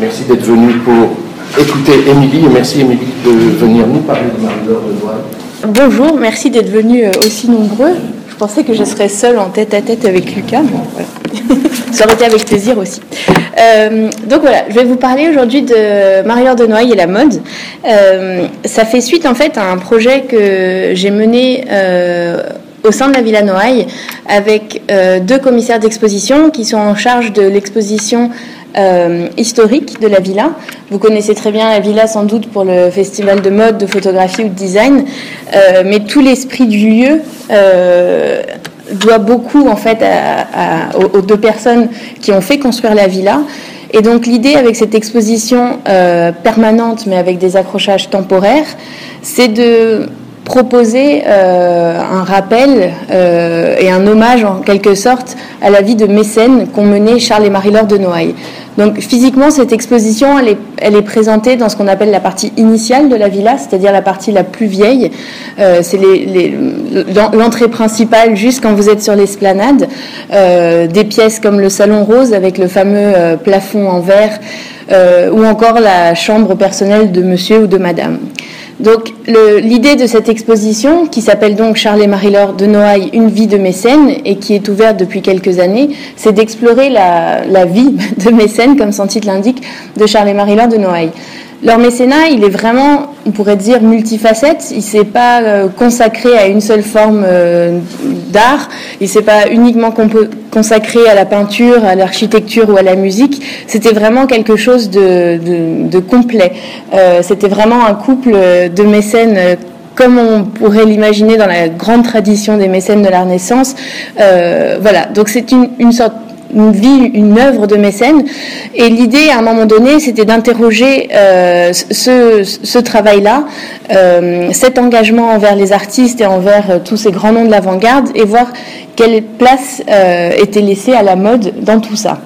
Merci d'être venu pour écouter Émilie et merci Émilie de venir nous parler de Marie-Laure de. Bonjour, merci d'être venus euh, aussi nombreux. Je pensais que je serais seule en tête à tête avec Lucas, mais voilà. Ça aurait été avec plaisir aussi. Euh, donc voilà, je vais vous parler aujourd'hui de Marie-Laure de Noailles et la mode. Euh, ça fait suite en fait à un projet que j'ai mené au sein de la Villa Noailles avec deux commissaires d'exposition qui sont en charge de l'exposition euh, historique de la villa. Vous connaissez très bien la villa sans doute pour le festival de mode, de photographie ou de design, euh, mais tout l'esprit du lieu euh, doit beaucoup en fait aux, deux personnes qui ont fait construire la villa. Et donc l'idée avec cette exposition permanente, mais avec des accrochages temporaires, c'est de proposer un rappel et un hommage en quelque sorte à la vie de mécène qu'ont mené Charles et Marie-Laure de Noailles. Donc physiquement, cette exposition, elle est, présentée dans ce qu'on appelle la partie initiale de la villa, c'est-à-dire la partie la plus vieille. Euh, c'est l'entrée principale juste quand vous êtes sur l'esplanade. Euh, des pièces comme le salon rose avec le fameux euh, plafond en verre, ou encore la chambre personnelle de monsieur ou de madame. Donc l'idée de cette exposition, qui s'appelle donc Charles et Marie-Laure de Noailles, une vie de mécène, et qui est ouverte depuis quelques années, c'est d'explorer la, la, vie de mécène, comme son titre l'indique, de Charles et Marie-Laure de Noailles. Leur mécénat, il est vraiment, on pourrait dire, multifacette. Il ne s'est pas euh, consacré à une seule forme euh, d'art. Il ne s'est pas uniquement consacré à la peinture, à l'architecture ou à la musique. C'était vraiment quelque chose de, complet. Euh, c'était vraiment un couple de mécènes comme on pourrait l'imaginer dans la grande tradition des mécènes de la Renaissance. voilà, donc c'est une sorte une vie, une œuvre de mécène. Et l'idée, à un moment donné, c'était d'interroger euh, ce, travail-là, euh, cet engagement envers les artistes et envers euh, tous ces grands noms de l'avant-garde, et voir quelle place était laissée à la mode dans tout ça.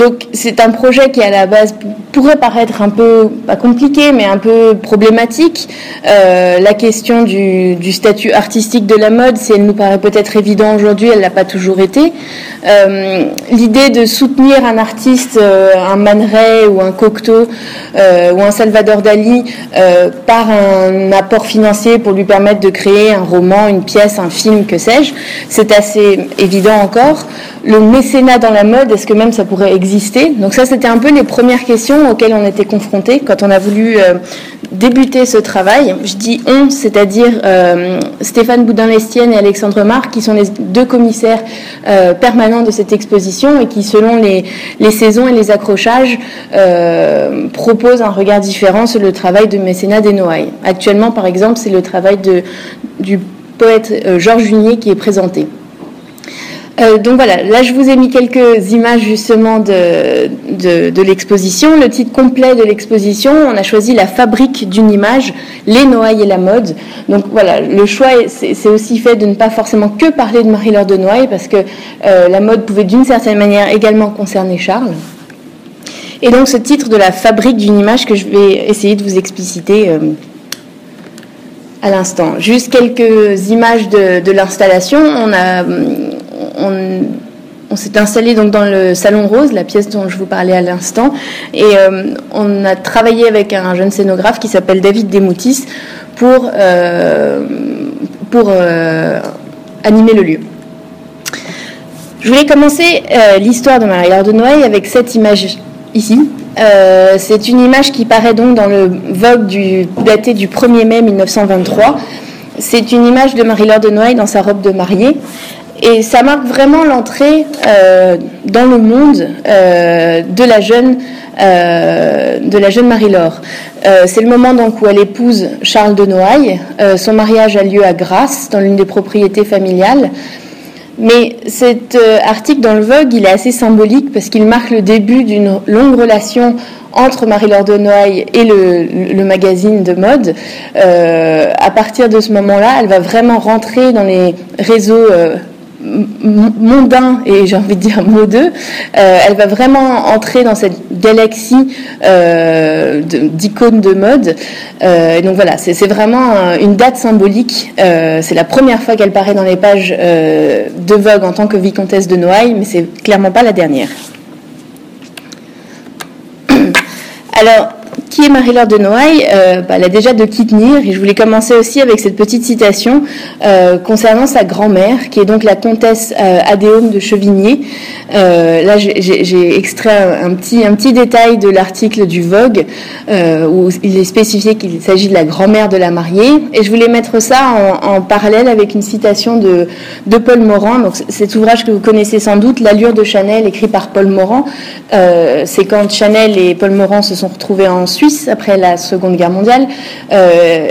Donc c'est un projet qui à la base pourrait paraître un peu pas compliqué mais un peu problématique. Euh, la question du, statut artistique de la mode, si elle nous paraît peut-être évident aujourd'hui, elle l'a pas toujours été. Euh, l'idée de soutenir un artiste, euh, un Man Ray ou un Cocteau ou un Salvador Dali par un apport financier pour lui permettre de créer un roman, une pièce, un film, que sais-je, c'est assez évident encore. Le mécénat dans la mode, est-ce que même ça pourrait exister donc ça, c'était un peu les premières questions auxquelles on était confrontés quand on a voulu euh, débuter ce travail. Je dis on, c'est-à-dire euh, Stéphane Boudin-Lestienne et Alexandre Marc, qui sont les deux commissaires euh, permanents de cette exposition et qui, selon les, saisons et les accrochages, proposent un regard différent sur le travail de mécénat des Noailles. Actuellement, par exemple, c'est le travail du poète Georges Junier qui est présenté. Euh, donc voilà, là je vous ai mis quelques images justement de, de, l'exposition. Le titre complet de l'exposition, on a choisi la fabrique d'une image, les Noailles et la mode. Donc voilà, le choix c'est aussi fait de ne pas forcément que parler de Marie-Laure de Noailles parce que euh, la mode pouvait d'une certaine manière également concerner Charles. Et donc ce titre de la fabrique d'une image que je vais essayer de vous expliciter. Euh, à l'instant. Juste quelques images de, de l'installation. On a on, s'est installé donc dans le salon rose, la pièce dont je vous parlais à l'instant, et euh, on a travaillé avec un jeune scénographe qui s'appelle David Demoutis pour, euh, euh, animer le lieu. Je voulais commencer l'histoire de Marie-Laure de Noailles avec cette image ici. c'est une image qui paraît donc dans le Vogue daté du 1er mai 1923. C'est une image de Marie-Laure de Noailles dans sa robe de mariée. Et ça marque vraiment l'entrée euh, dans le monde euh, de la jeune, euh, de la jeune Marie-Laure. c'est le moment donc où elle épouse Charles de Noailles. son mariage a lieu à Grasse, dans l'une des propriétés familiales. Mais cet article dans le Vogue, il est assez symbolique parce qu'il marque le début d'une longue relation entre Marie-Laure de Noailles et le, magazine de mode. à partir de ce moment-là, elle va vraiment rentrer dans les réseaux mondain et j'ai envie de dire modeux, euh, elle va vraiment entrer dans cette galaxie euh, d'icônes de, mode. Euh, et donc voilà, c'est vraiment une date symbolique. c'est la première fois qu'elle paraît dans les pages de Vogue en tant que vicomtesse de Noailles, mais c'est clairement pas la dernière. Alors, qui est Marie-Laure de Noailles euh, bah, Elle a déjà de qui tenir et je voulais commencer aussi avec cette petite citation euh, concernant sa grand-mère, qui est donc la comtesse euh, de Chevigné. Euh, là, j'ai extrait un petit, un petit détail de l'article du Vogue où il est spécifié qu'il s'agit de la grand-mère de la mariée et je voulais mettre ça en, en parallèle avec une citation de, de Paul Morand. Donc, cet ouvrage que vous connaissez sans doute, L'allure de Chanel, écrit par Paul Morand. C'est quand Chanel et Paul Morand se sont retrouvés en Suisse après la Seconde Guerre mondiale. Euh,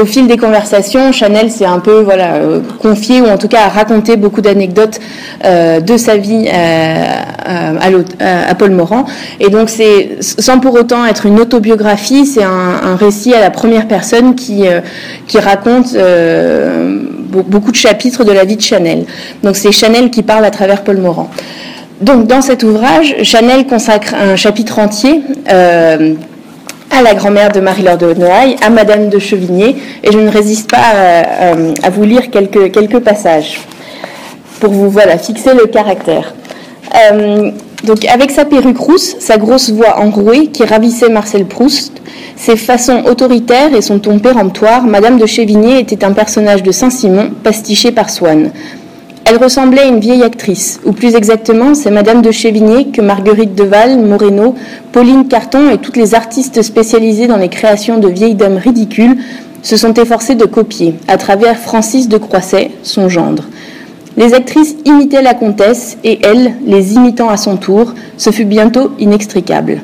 au fil des conversations, Chanel s'est un peu voilà euh, confié ou en tout cas a raconté beaucoup d'anecdotes euh, de sa vie à, Paul Morand. Et donc c'est sans pour autant être une autobiographie, c'est un, récit à la première personne qui qui raconte beaucoup de chapitres de la vie de Chanel. Donc c'est Chanel qui parle à travers Paul Morand. Donc dans cet ouvrage, Chanel consacre un chapitre entier à la grand-mère de Marie-Laure de Noailles, à Madame de Chevigné, et je ne résiste pas euh, à, vous lire quelques, quelques passages pour vous voilà, fixer le caractère. Euh, donc, avec sa perruque rousse, sa grosse voix enrouée qui ravissait Marcel Proust, ses façons autoritaires et son ton péremptoire, Madame de Chevigné était un personnage de Saint-Simon pastiché par Swann. Elle ressemblait à une vieille actrice, ou plus exactement, c'est Madame de Chévigné que Marguerite Deval, Moreno, Pauline Carton et toutes les artistes spécialisées dans les créations de vieilles dames ridicules se sont efforcées de copier, à travers Francis de Croisset, son gendre. Les actrices imitaient la comtesse et elle, les imitant à son tour, ce fut bientôt inextricable.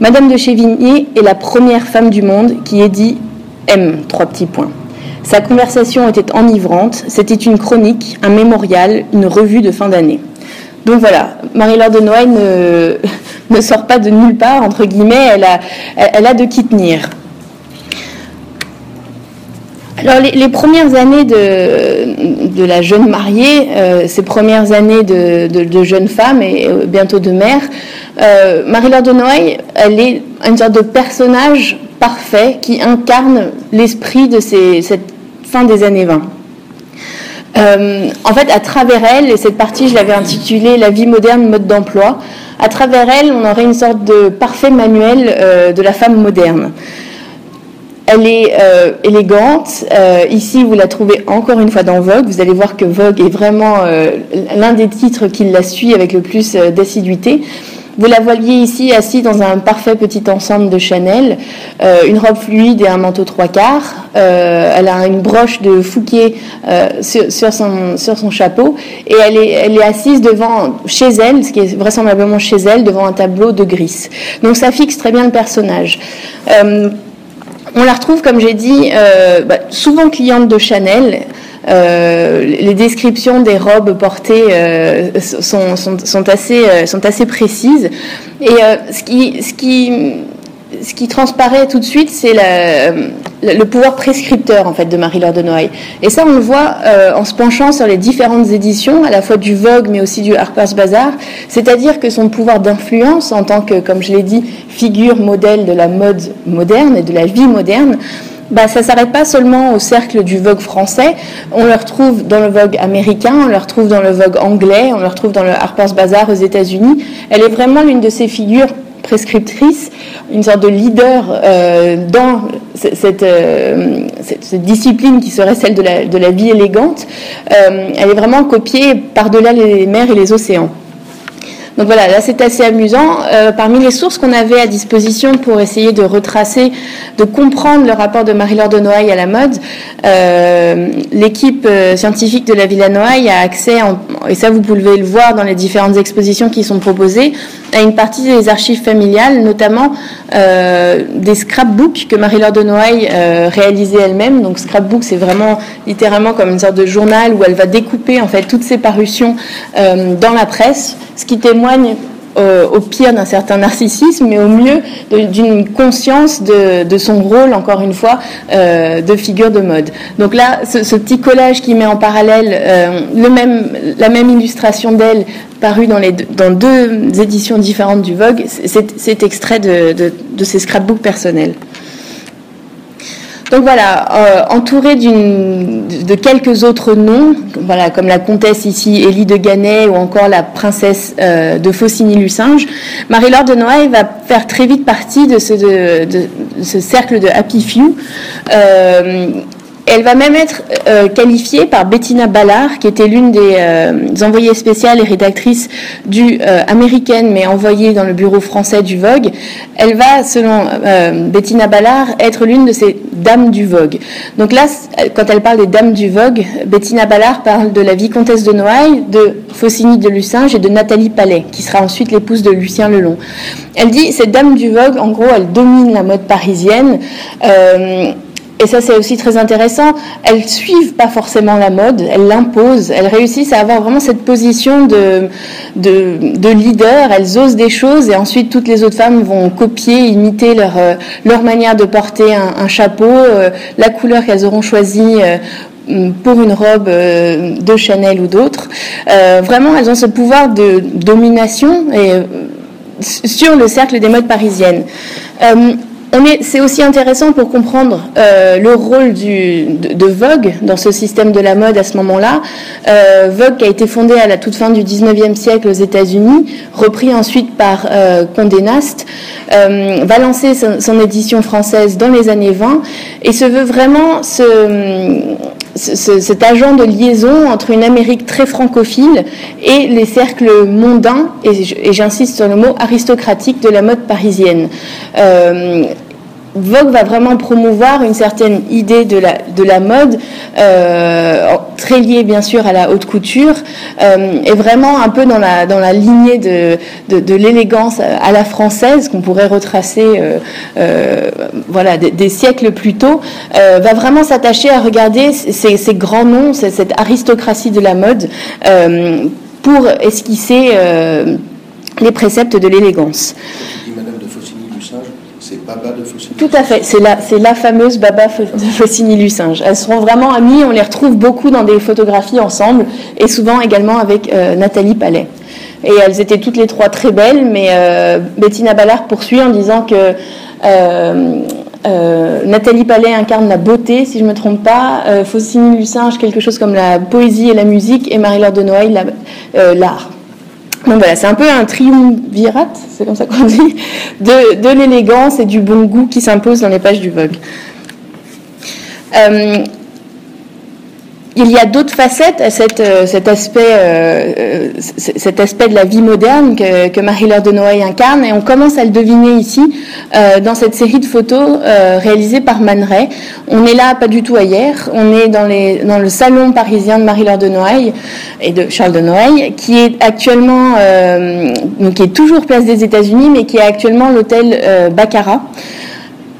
Madame de Chévigné est la première femme du monde qui ait dit M, trois petits points. Sa conversation était enivrante, c'était une chronique, un mémorial, une revue de fin d'année. Donc voilà, Marie-Laure de Noailles ne, sort pas de nulle part, entre guillemets, elle a, de qui tenir. Alors les, premières années de, la jeune mariée, euh, ces premières années de, de, jeune femme et euh, bientôt de mère, euh, Marie-Laure de Noailles, elle est une sorte de personnage parfait qui incarne l'esprit de cette fin des années 20. Euh, en fait, à travers elle, et cette partie, je l'avais intitulée La vie moderne, mode d'emploi, à travers elle, on aurait une sorte de parfait manuel euh, de la femme moderne. Elle est euh, élégante. ici, vous la trouvez encore une fois dans Vogue. Vous allez voir que Vogue est vraiment l'un des titres qui la suit avec le plus d'assiduité. Vous la voyez ici assise dans un parfait petit ensemble de Chanel, euh, une robe fluide et un manteau trois quarts. Euh, elle a une broche de Fouquet euh, sur, son, chapeau et elle est, elle est assise devant, chez elle, ce qui est vraisemblablement chez elle, devant un tableau de gris. Donc ça fixe très bien le personnage. on la retrouve, comme j'ai dit, bah, souvent cliente de Chanel. Euh, les descriptions des robes portées euh, euh, sont assez précises. Et ce, qui, ce, transparaît tout de suite, c'est le pouvoir prescripteur en fait de Marie-Laure de Noailles. Et ça, on le voit en se penchant sur les différentes éditions, à la fois du Vogue, mais aussi du Harper's Bazaar. C'est-à-dire que son pouvoir d'influence, en tant que, comme je l'ai dit, figure modèle de la mode moderne et de la vie moderne, bah, ça ne s'arrête pas seulement au cercle du Vogue français. On le retrouve dans le Vogue américain, on le retrouve dans le Vogue anglais, on le retrouve dans le Harper's Bazaar aux États-Unis. Elle est vraiment l'une de ces figures prescriptrices, une sorte de leader euh, dans cette, euh, cette, discipline qui serait celle de la, de la vie élégante. Euh, elle est vraiment copiée par-delà les mers et les océans. Donc voilà, là c'est assez amusant. Euh, parmi les sources qu'on avait à disposition pour essayer de retracer, de comprendre le rapport de Marie-Laure de Noailles à la mode, euh, l'équipe euh, scientifique de la Villa Noailles a accès, et ça vous pouvez le voir dans les différentes expositions qui sont proposées, à une partie des archives familiales, notamment des scrapbooks que Marie-Laure de Noailles réalisait elle-même. Donc scrapbook, c'est vraiment littéralement comme une sorte de journal où elle va découper en fait toutes ses parutions dans la presse, ce qui témoigne euh, au pire d'un certain narcissisme, mais au mieux d'une conscience de, son rôle, encore une fois, euh, de figure de mode. Donc là, ce, petit collage qui met en parallèle euh, le même, la même illustration d'elle parue dans, les, dans deux éditions différentes du Vogue, c'est extrait de, de ses scrapbooks personnels. Donc voilà, euh, entourée de quelques autres noms, voilà, comme la comtesse ici, Élie de Gannet, ou encore la princesse euh, de Faucigny-Lucinge, Marie-Laure de Noailles va faire très vite partie de ce, de, ce cercle de Happy Few. Euh, elle va même être euh, qualifiée par Bettina Ballard, qui était l'une des, euh, envoyées spéciales et rédactrices du euh, américaine, mais envoyée dans le bureau français du Vogue. Elle va, selon Bettina Ballard, être l'une de ces dames du Vogue. Donc là, quand elle parle des dames du Vogue, Bettina Ballard parle de la vicomtesse de Noailles, de Faucigny de Lucinge et de Nathalie Palais, qui sera ensuite l'épouse de Lucien Lelong. Elle dit, cette dame du Vogue, en gros, elle domine la mode parisienne et ça c'est aussi très intéressant, elles suivent pas forcément la mode, elles l'imposent, elles réussissent à avoir vraiment cette position de, de, leader, elles osent des choses et ensuite toutes les autres femmes vont copier, imiter leur, euh, leur manière de porter un, chapeau, euh, la couleur qu'elles auront choisie euh, pour une robe de Chanel ou d'autres. vraiment, elles ont ce pouvoir de domination sur le cercle des modes parisiennes c'est aussi intéressant pour comprendre euh, le rôle de, Vogue dans ce système de la mode à ce moment-là. Euh, Vogue qui a été fondé à la toute fin du 19e siècle aux États-Unis, repris ensuite par euh, Condé Nast, euh, va lancer son, édition française dans les années 20 et se veut vraiment cet agent de liaison entre une Amérique très francophile et les cercles mondains, et j'insiste sur le mot aristocratique de la mode parisienne. Vogue va vraiment promouvoir une certaine idée de la, de la mode, euh, très liée bien sûr à la haute couture, euh, et vraiment un peu dans la, lignée de, l'élégance à la française qu'on pourrait retracer euh, voilà, des, siècles plus tôt, va vraiment s'attacher à regarder ces grands noms, cette aristocratie de la mode, pour esquisser les préceptes de l'élégance. Tout à fait, c'est la, c'est fameuse Baba de Faucigny-Lucinge. Elles seront vraiment amies, on les retrouve beaucoup dans des photographies ensemble, et souvent également avec euh, Nathalie Palais. Et elles étaient toutes les trois très belles, mais euh, Bettina Ballard poursuit en disant que euh, Nathalie Palais incarne la beauté, si je ne me trompe pas, Faucigny-Lucinge quelque chose comme la poésie et la musique, et Marie-Laure de Noailles l'art. Donc voilà, c'est un peu un triumvirat, c'est comme ça qu'on dit, de, l'élégance et du bon goût qui s'impose dans les pages du Vogue. Euh, il y a d'autres facettes à cet, euh, cet, aspect, euh, euh, cet aspect de la vie moderne que, Marie-Laure de Noailles incarne, et on commence à le deviner ici dans cette série de photos réalisées par Man Ray. On est là, pas du tout ailleurs, on est dans, dans le salon parisien de Marie-Laure de Noailles et de Charles de Noailles, qui est actuellement, donc qui est toujours place des États-Unis, mais qui est actuellement l'hôtel Baccarat.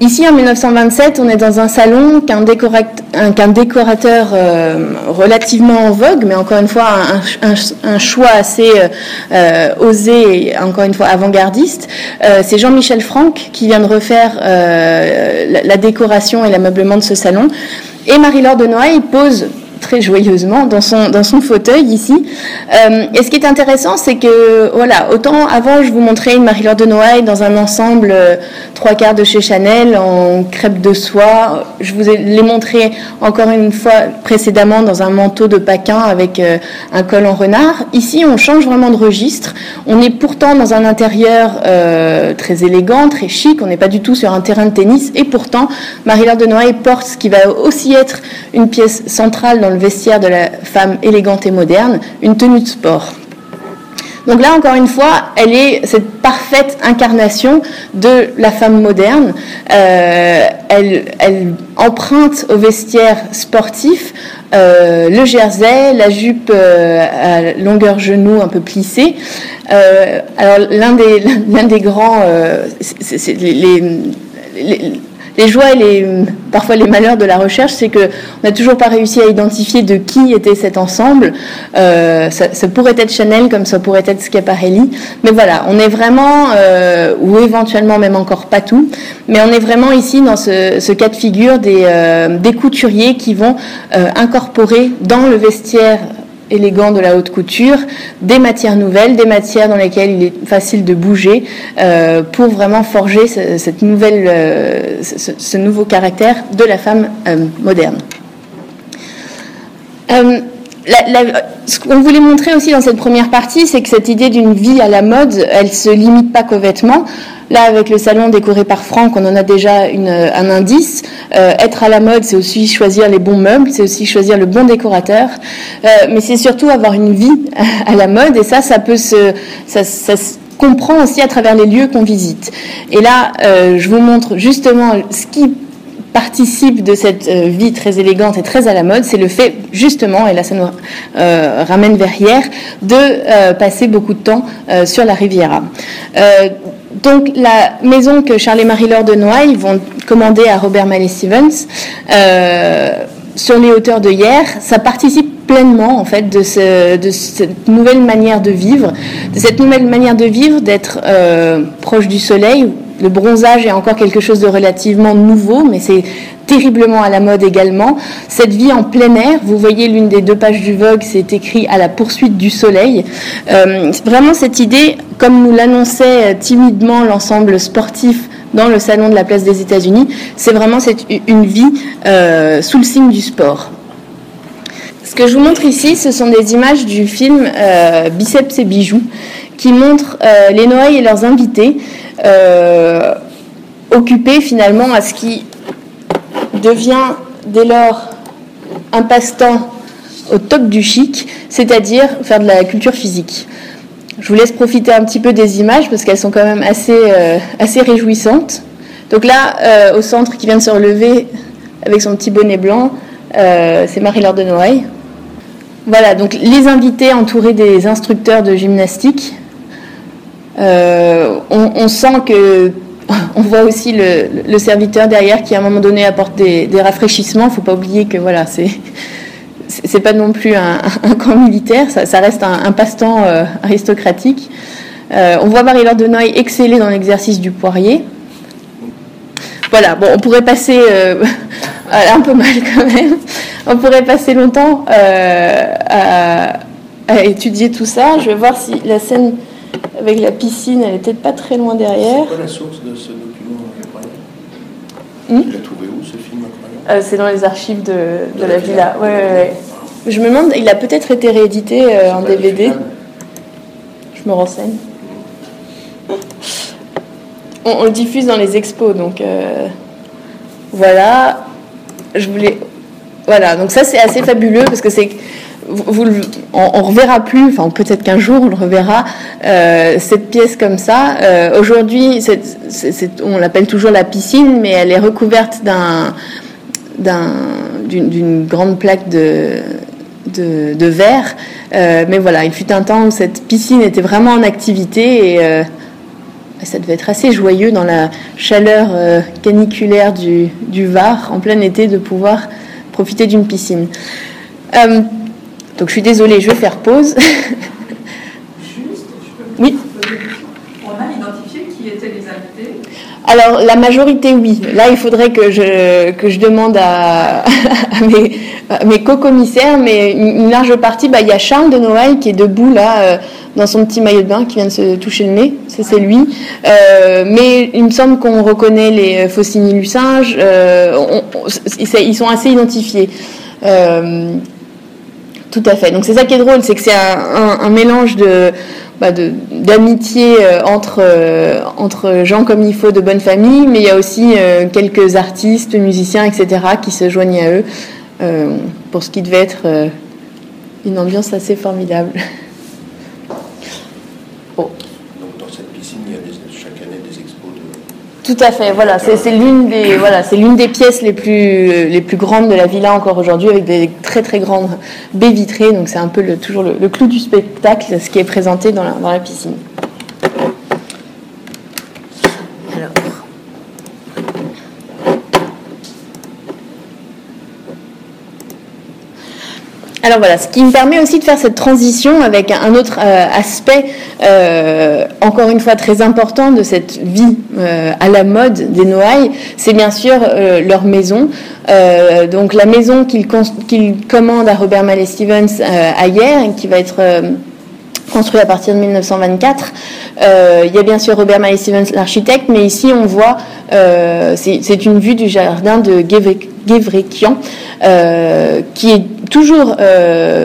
Ici, en 1927, on est dans un salon qu'un décorateur, euh, relativement en vogue, mais encore une fois un, choix assez euh, euh, osé et encore une fois avant-gardiste. c'est Jean-Michel Franck qui vient de refaire la, décoration et l'ameublement de ce salon. Et Marie-Laure de Noailles pose très joyeusement dans son, dans son fauteuil ici. Euh, et ce qui est intéressant, c'est que, voilà, autant avant, je vous montrais une Marie-Laure de Noailles dans un ensemble euh, trois quarts de chez Chanel en crêpe de soie. Je vous ai l'ai montré encore une fois précédemment dans un manteau de paquin avec euh, un col en renard. Ici, on change vraiment de registre. On est pourtant dans un intérieur très élégant, très chic. On n'est pas du tout sur un terrain de tennis. Et pourtant, Marie-Laure de Noailles porte ce qui va aussi être une pièce centrale dans le vestiaire de la femme élégante et moderne, une tenue de sport. Donc là, encore une fois, elle est cette parfaite incarnation de la femme moderne. Euh, elle, emprunte au vestiaire sportif euh, le jersey, la jupe euh, à longueur genou un peu plissée. alors l'un des, des grands, les joies et les, parfois les malheurs de la recherche, c'est qu'on n'a toujours pas réussi à identifier de qui était cet ensemble. Euh, ça, pourrait être Chanel comme ça pourrait être Schiaparelli. Mais voilà, on est vraiment, euh, ou éventuellement même encore pas tout, mais on est vraiment ici dans ce, cas de figure euh, des couturiers qui vont incorporer dans le vestiaire élégant de la haute couture, des matières nouvelles, des matières dans lesquelles il est facile de bouger euh, pour vraiment forger euh, ce, nouveau caractère de la femme moderne. Ce qu'on voulait montrer aussi dans cette première partie, c'est que cette idée d'une vie à la mode, elle se limite pas qu'aux vêtements. Là, avec le salon décoré par Franck, on en a déjà un indice. Euh, être à la mode, c'est aussi choisir les bons meubles, c'est aussi choisir le bon décorateur, euh, mais c'est surtout avoir une vie à la mode. Et ça, ça peut se comprend aussi à travers les lieux qu'on visite. Et là, euh, je vous montre justement ce qui participe de cette vie très élégante et très à la mode, c'est le fait justement, et là ça nous ramène vers hier, de passer beaucoup de temps sur la Riviera. Donc la maison que Charles et Marie-Laure de Noailles vont commander à Robert Mallet Stevens euh, sur les hauteurs de hier, ça participe pleinement en fait de, cette nouvelle manière de vivre, de cette nouvelle manière de vivre, d'être euh, proche du soleil. Le bronzage est encore quelque chose de relativement nouveau, mais c'est terriblement à la mode également. Cette vie en plein air, vous voyez l'une des deux pages du Vogue, c'est écrit à la poursuite du soleil. Euh, vraiment cette idée, comme nous l'annonçait timidement l'ensemble sportif dans le salon de la place des États-Unis, c'est vraiment une vie euh, sous le signe du sport. Ce que je vous montre ici, ce sont des images du film euh, Biceps et bijoux, qui montrent les Noailles et leurs invités occupés finalement à ce qui devient dès lors un passe-temps au top du chic, c'est-à-dire faire de la culture physique. Je vous laisse profiter un petit peu des images parce qu'elles sont quand même assez, euh, assez réjouissantes. Donc là, euh, au centre qui vient de se relever avec son petit bonnet blanc, euh, c'est Marie-Laure de Noailles. Voilà, donc les invités entourés des instructeurs de gymnastique. On, on, sent que on voit aussi le, serviteur derrière qui à un moment donné apporte des, rafraîchissements. Il ne faut pas oublier que voilà, c'est c'est pas non plus un, camp militaire, ça, reste un, passe-temps euh, aristocratique. Euh, on voit Marie-Laure de Noailles exceller dans l'exercice du poirier. Voilà, bon, on pourrait passer euh, un peu mal quand même. On pourrait passer longtemps à, étudier tout ça. Je vais voir si la scène avec la piscine, elle peut-être pas très loin derrière. C'est quoi la source de ce document incroyable? Hmm? Tu l'as trouvé où ce film incroyable? Euh, C'est dans les archives de, de, la, villa. Ouais, ouais, ouais. Je me demande, il a peut-être été réédité euh, en DVD. Je me renseigne. On, on, le diffuse dans les expos, donc euh, voilà. Je voulais, voilà. Donc ça c'est assez fabuleux parce que c'est on, ne reverra plus, enfin peut-être qu'un jour on le reverra, euh, cette pièce comme ça. Euh, aujourd'hui, on l'appelle toujours la piscine, mais elle est recouverte d'un, d'une, grande plaque de, verre. Euh, mais voilà, il fut un temps où cette piscine était vraiment en activité et ça devait être assez joyeux dans la chaleur caniculaire du Var en plein été de pouvoir profiter d'une piscine. Donc je suis désolée, je vais faire pause. Juste, oui. On a identifié qui étaient les invités alors, la majorité, oui. Là, il faudrait que je, que je demande à, mes, mes co-commissaires, mais une, large partie, bah, il y a Charles de Noël qui est debout là, euh, dans son petit maillot de bain, qui vient de se toucher le nez. Ça, c'est lui. Euh, mais il me semble qu'on reconnaît les. Euh, ils sont assez identifiés. Tout à fait. Donc c'est ça qui est drôle, c'est que c'est un, mélange de bah, d'amitié euh, entre, euh, entre gens comme il faut de bonne famille, mais il y a aussi euh, quelques artistes, musiciens, etc., qui se joignent à eux pour ce qui devait être une ambiance assez formidable. Tout à fait, voilà, c'est l'une des, voilà, l'une des pièces les plus, les plus grandes de la villa encore aujourd'hui, avec des très très grandes baies vitrées, donc c'est un peu toujours le, clou du spectacle, ce qui est présenté dans la piscine. Alors voilà, ce qui me permet aussi de faire cette transition avec un autre euh, aspect, euh, encore une fois très important de cette vie euh, à la mode des Noailles, c'est bien sûr leur maison. donc la maison qu'il commande à Robert Mallet Stevens à hier, qui va être construit à partir de 1924. Euh, il y a bien sûr Robert Mallet Stevens, l'architecte, mais ici on voit, c'est une vue du jardin de Gevrekian, euh, qui est toujours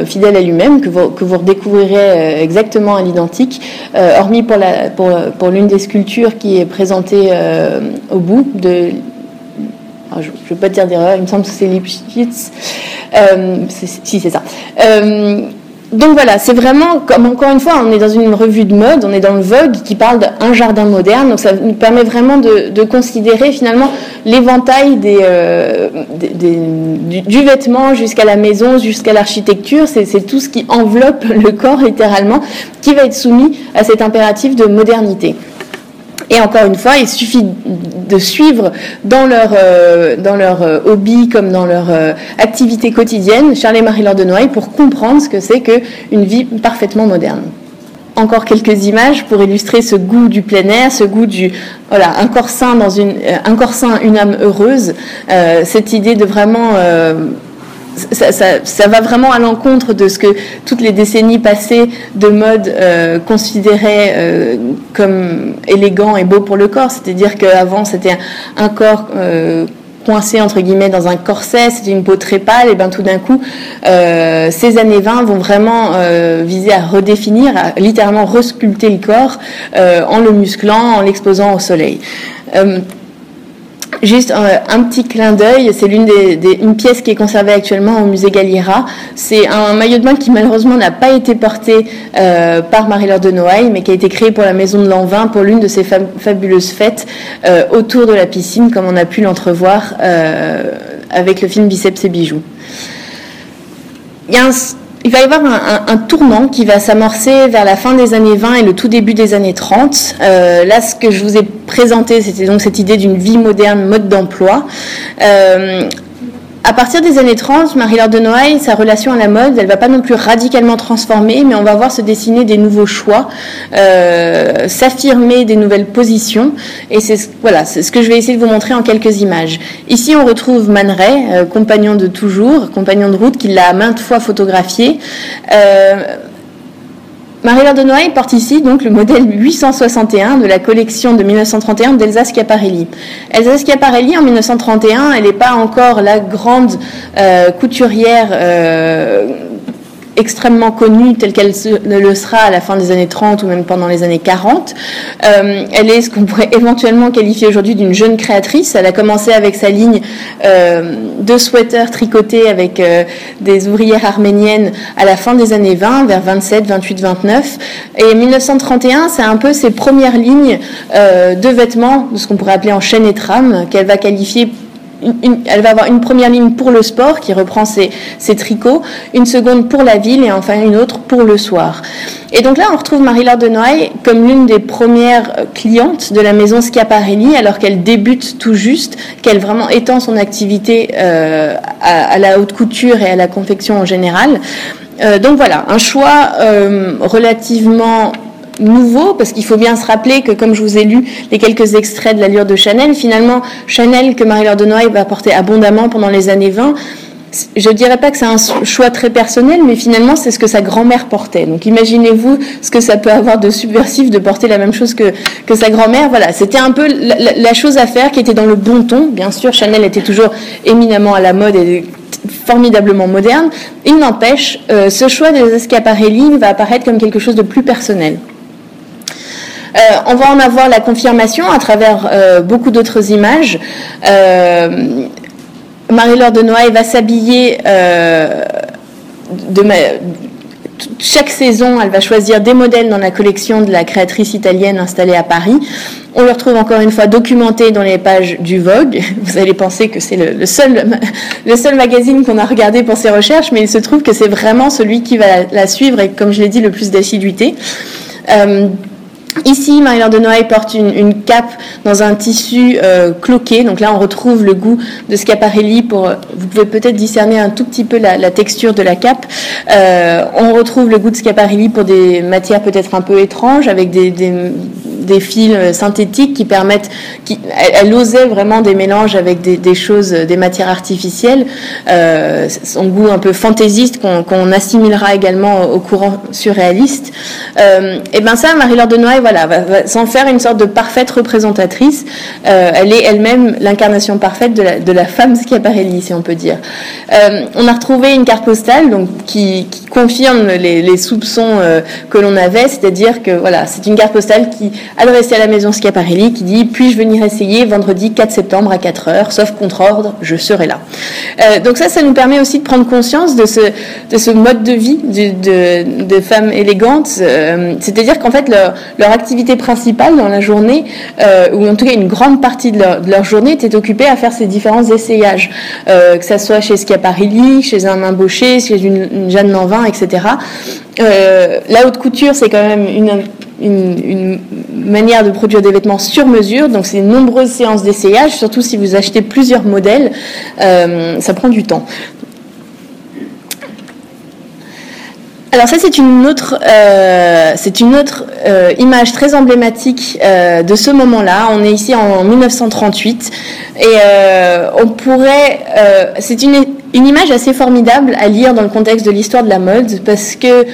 fidèle à lui-même, que vous, que redécouvrirez exactement à l'identique, hormis pour l'une des sculptures qui est présentée au bout de je ne vais pas dire d'erreur, il me semble que c'est Lipschitz. si, c'est ça. Donc voilà, c'est vraiment, comme encore une fois, on est dans une revue de mode, on est dans le Vogue qui parle d'un jardin moderne, donc ça nous permet vraiment de, considérer finalement l'éventail euh, du, vêtement jusqu'à la maison, jusqu'à l'architecture, c'est tout ce qui enveloppe le corps littéralement, qui va être soumis à cet impératif de modernité. Et encore une fois, il suffit de suivre dans leur, euh, dans leur euh, hobby comme dans leur euh, activité quotidienne Charles et Marie-Laure de Noailles pour comprendre ce que c'est qu'une vie parfaitement moderne. Encore quelques images pour illustrer ce goût du plein air, ce goût du voilà un corps sain dans une un corps sain, une âme heureuse, cette idée de vraiment ça, va vraiment à l'encontre de ce que toutes les décennies passées de mode euh, considéraient euh, comme élégant et beau pour le corps. C'est-à-dire qu'avant, c'était un, corps euh, coincé entre guillemets dans un corset, c'était une peau très pâle, et bien tout d'un coup, ces années 20 vont vraiment viser à redéfinir, à littéralement resculpter le corps en le musclant, en l'exposant au soleil. Juste un, petit clin d'œil, c'est l'une des, une pièce qui est conservée actuellement au musée Galliera. C'est un maillot de bain qui malheureusement n'a pas été porté euh, par Marie-Laure de Noailles, mais qui a été créé pour la maison de Lanvin pour l'une de ces fabuleuses fêtes euh, autour de la piscine, comme on a pu l'entrevoir euh, avec le film Biceps et bijoux. Il y a un il va y avoir un, tournant qui va s'amorcer vers la fin des années 20 et le tout début des années 30. Euh, là, ce que je vous ai présenté, c'était donc cette idée d'une vie moderne, mode d'emploi. Euh, à partir des années 30, Marie-Laure de Noailles, sa relation à la mode, elle va pas non plus radicalement transformer, mais on va voir se dessiner des nouveaux choix, euh, s'affirmer des nouvelles positions. Et c'est voilà, ce que je vais essayer de vous montrer en quelques images. Ici, on retrouve Man Ray, euh, compagnon de toujours, compagnon de route, qui l'a maintes fois photographié. Euh, Marie-Laure de Noailles porte ici donc le modèle 861 de la collection de 1931 d'Elsa Schiaparelli. Elsa Schiaparelli en 1931, elle n'est pas encore la grande euh, couturière euh, extrêmement connue telle qu'elle le sera à la fin des années 30 ou même pendant les années 40. Euh, elle est ce qu'on pourrait éventuellement qualifier aujourd'hui d'une jeune créatrice. Elle a commencé avec sa ligne euh, de sweaters tricotés avec euh, des ouvrières arméniennes à la fin des années 20, vers 27, 28, 29. Et 1931, c'est un peu ses premières lignes de vêtements, de ce qu'on pourrait appeler en chaîne et trame, qu'elle va qualifier elle va avoir une première ligne pour le sport qui reprend ses, tricots, une seconde pour la ville et enfin une autre pour le soir. Et donc là, on retrouve Marie-Laure de comme l'une des premières euh, clientes de la maison Schiaparelli alors qu'elle débute tout juste, qu'elle vraiment étend son activité euh, à, la haute couture et à la confection en général. Euh, donc voilà, un choix relativement nouveau, parce qu'il faut bien se rappeler que, comme je vous ai lu les quelques extraits de l'allure de Chanel, finalement, Chanel, que Marie-Laure de Noailles va porter abondamment pendant les années 20, je ne dirais pas que c'est un choix très personnel, mais finalement, c'est ce que sa grand-mère portait. Donc, imaginez-vous ce que ça peut avoir de subversif de porter la même chose que, que sa grand-mère. Voilà, c'était un peu la, chose à faire qui était dans le bon ton. Bien sûr, Chanel était toujours éminemment à la mode et formidablement moderne. Il n'empêche, euh, ce choix des Escaparelli va apparaître comme quelque chose de plus personnel. Euh, on va en avoir la confirmation à travers euh, beaucoup d'autres images. Euh, Marie-Laure de Noailles va s'habiller de chaque saison, elle va choisir des modèles dans la collection de la créatrice italienne installée à Paris. On le retrouve encore une fois documenté dans les pages du Vogue. Vous allez penser que c'est le, seul, le seul magazine qu'on a regardé pour ses recherches, mais il se trouve que c'est vraiment celui qui va la suivre et, comme je l'ai dit, le plus d'assiduité. Ici, Marie-Laure de Noailles porte une, cape dans un tissu euh, cloqué. Donc là, on retrouve le goût de Schiaparelli. Pour, vous pouvez peut-être discerner un tout petit peu la, texture de la cape. Euh, on retrouve le goût de Schiaparelli pour des matières peut-être un peu étranges, avec des fils synthétiques qui permettent. Qui, elle, osait vraiment des mélanges avec des, choses, des matières artificielles. Euh, son goût un peu fantaisiste qu'on assimilera également au courant surréaliste. Euh, et ben ça, Marie-Laure de Noailles, voilà, va, s'en faire une sorte de parfaite représentatrice. Euh, elle est elle-même l'incarnation parfaite de la, femme Schiaparelli, si on peut dire. Euh, on a retrouvé une carte postale donc qui, confirme les, les soupçons euh, que l'on avait, c'est-à-dire que voilà, c'est une carte postale qui adressé à la maison Schiaparelli qui dit Puis-je venir essayer vendredi 4 septembre à 4 heures, sauf contre ordre, je serai là. Euh, donc, ça, ça nous permet aussi de prendre conscience de ce, de ce mode de vie de, femmes élégantes. Euh, c'est-à-dire qu'en fait, leur, activité principale dans la journée, euh, ou en tout cas une grande partie de leur, journée, était occupée à faire ces différents essayages, que ce soit chez Schiaparelli, chez un embauché, chez une, une Jeanne Lanvin, etc. la haute couture, c'est quand même une manière de produire des vêtements sur mesure. Donc, c'est nombreuses séances d'essayage, surtout si vous achetez plusieurs modèles, euh, ça prend du temps. Alors ça c'est une autre, euh, c'est une autre euh, image très emblématique de ce moment-là. On est ici en 1938 et on pourrait, c'est une, une image assez formidable à lire dans le contexte de l'histoire de la mode parce que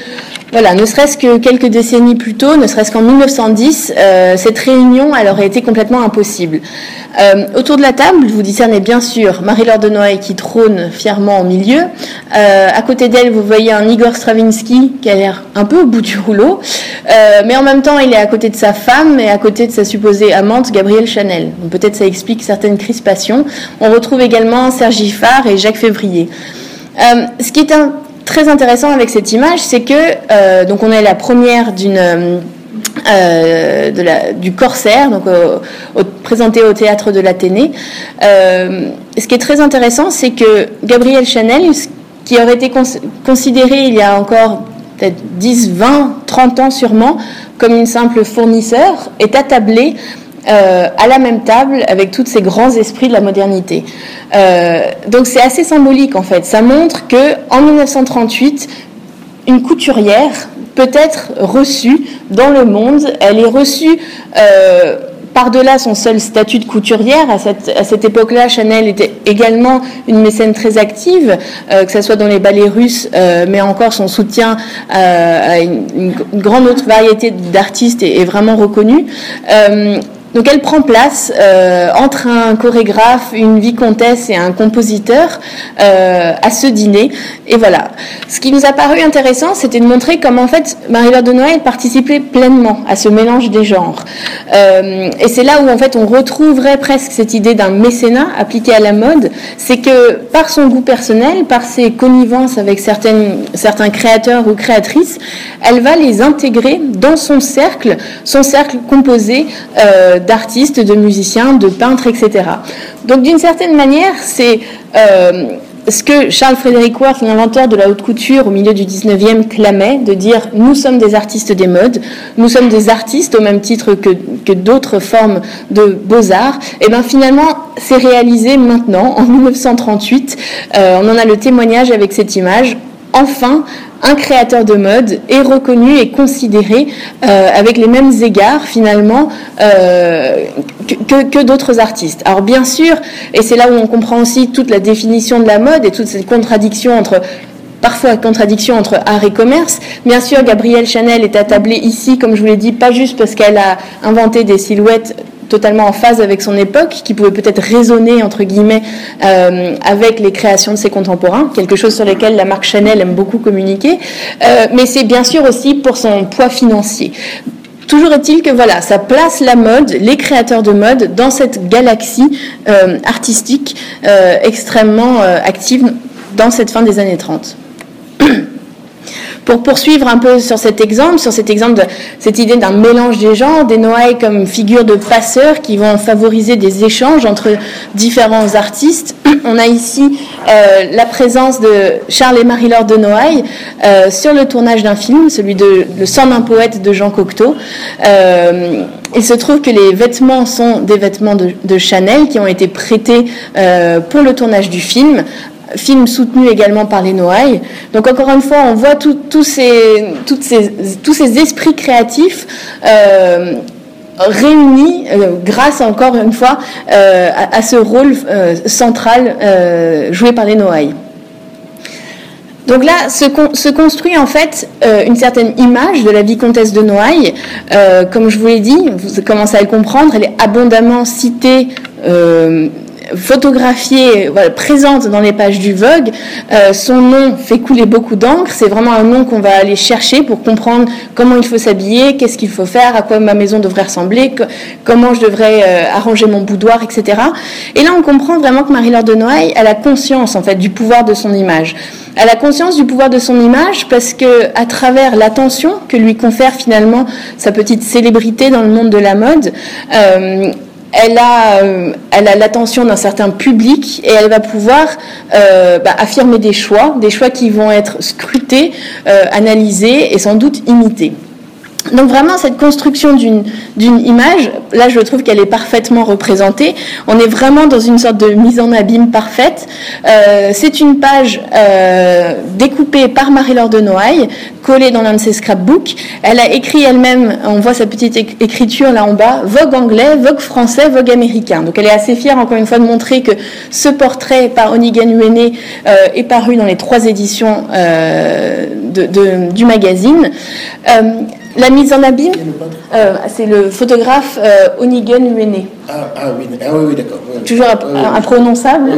voilà, ne serait-ce que quelques décennies plus tôt, ne serait-ce qu'en 1910, euh, cette réunion elle aurait été complètement impossible. Euh, autour de la table, vous discernez bien sûr Marie-Laure de Noailles qui trône fièrement au milieu. Euh, à côté d'elle, vous voyez un Igor Stravinsky qui a l'air un peu au bout du rouleau, mais en même temps, il est à côté de sa femme et à côté de sa supposée amante Gabrielle Chanel. Peut-être ça explique certaines crispations. On retrouve également Sergi Farr et Jacques Février. ce qui est un très intéressant avec cette image, c'est que euh, donc on est la première d'une euh, la, du Corsaire, donc présenté au théâtre de l'Athénée. Euh, ce qui est très intéressant, c'est que Gabriel Chanel, qui aurait été considéré il y a encore peut-être 10, 20, 30 ans sûrement, comme une simple fournisseur, est attablé euh, à la même table avec tous ces grands esprits de la modernité. Euh, donc c'est assez symbolique en fait. Ça montre que en 1938, une couturière peut être reçue dans le monde. Elle est reçue euh, par-delà son seul statut de couturière, à cette, époque-là, Chanel était également une mécène très active, que ce soit dans les ballets russes, mais encore son soutien à une, grande autre variété d'artistes est, vraiment reconnu. Donc elle prend place euh, entre un chorégraphe, une vicomtesse et un compositeur euh, à ce dîner. Et voilà. Ce qui nous a paru intéressant, c'était de montrer comment en fait Marie-Laure de Noël participait pleinement à ce mélange des genres. Euh, et c'est là où en fait on retrouverait presque cette idée d'un mécénat appliqué à la mode. C'est que par son goût personnel, par ses connivences avec certaines, certains créateurs ou créatrices, elle va les intégrer dans son cercle, son cercle composé d'artistes, de musiciens, de peintres, etc. Donc d'une certaine manière, c'est euh, ce que Charles Frédéric Worth, l'inventeur de la haute couture au milieu du 19e, clamait, de dire nous sommes des artistes des modes, nous sommes des artistes au même titre que, que d'autres formes de beaux-arts. Et bien finalement, c'est réalisé maintenant, en 1938. Euh, on en a le témoignage avec cette image. Enfin, un créateur de mode est reconnu et considéré euh, avec les mêmes égards finalement euh, que, que d'autres artistes. Alors bien sûr, et c'est là où on comprend aussi toute la définition de la mode et toute cette contradiction entre parfois contradiction entre art et commerce. Bien sûr, Gabrielle Chanel est attablée ici, comme je vous l'ai dit, pas juste parce qu'elle a inventé des silhouettes totalement en phase avec son époque, qui pouvait peut-être résonner, entre guillemets, euh, avec les créations de ses contemporains, quelque chose sur lequel la marque Chanel aime beaucoup communiquer, euh, mais c'est bien sûr aussi pour son poids financier. Toujours est-il que voilà, ça place la mode, les créateurs de mode, dans cette galaxie euh, artistique extrêmement active dans cette fin des années 30. Pour poursuivre un peu sur cet exemple, sur cet exemple de cette idée d'un mélange des genres, des Noailles comme figure de passeurs qui vont favoriser des échanges entre différents artistes. On a ici euh, la présence de Charles et Marie-Laure de Noailles euh, sur le tournage d'un film, celui de Le sang d'un poète de Jean Cocteau. Euh, il se trouve que les vêtements sont des vêtements de, Chanel qui ont été prêtés pour le tournage du film film soutenu également par les Noailles. Donc encore une fois, on voit tous ces, esprits créatifs réunis euh, grâce encore une fois euh, à, ce rôle euh, central joué par les Noailles. Donc là se, construit en fait une certaine image de la vicomtesse de Noailles. comme je vous l'ai dit, vous commencez à le comprendre, elle est abondamment citée photographiée, présente dans les pages du Vogue. Euh, son nom fait couler beaucoup d'encre. C'est vraiment un nom qu'on va aller chercher pour comprendre comment il faut s'habiller, qu'est-ce qu'il faut faire, à quoi ma maison devrait ressembler, comment je devrais euh, arranger mon boudoir, etc. Et là, on comprend vraiment que Marie-Laure de Noailles, a la conscience en fait du pouvoir de son image. Elle a conscience du pouvoir de son image parce que, à travers l'attention que lui confère finalement sa petite célébrité dans le monde de la mode, euh, elle a, euh, elle a l'attention d'un certain public et elle va pouvoir euh, bah, affirmer des choix, des choix qui vont être scrutés, euh, analysés et sans doute imités. Donc vraiment, cette construction d'une image, là je trouve qu'elle est parfaitement représentée. On est vraiment dans une sorte de mise en abîme parfaite. Euh, c'est une page euh, découpée par Marie-Laure de Noailles, collée dans l'un de ses scrapbooks. Elle a écrit elle-même, on voit sa petite écriture là en bas, Vogue anglais, Vogue français, Vogue américain. Donc elle est assez fière encore une fois de montrer que ce portrait par Onigen Uene euh, est paru dans les trois éditions de, du magazine. La mise en abîme, euh, c'est le photographe euh, Onigen Uene. Ah, ah, oui, ah oui, d'accord. Toujours imprononçable,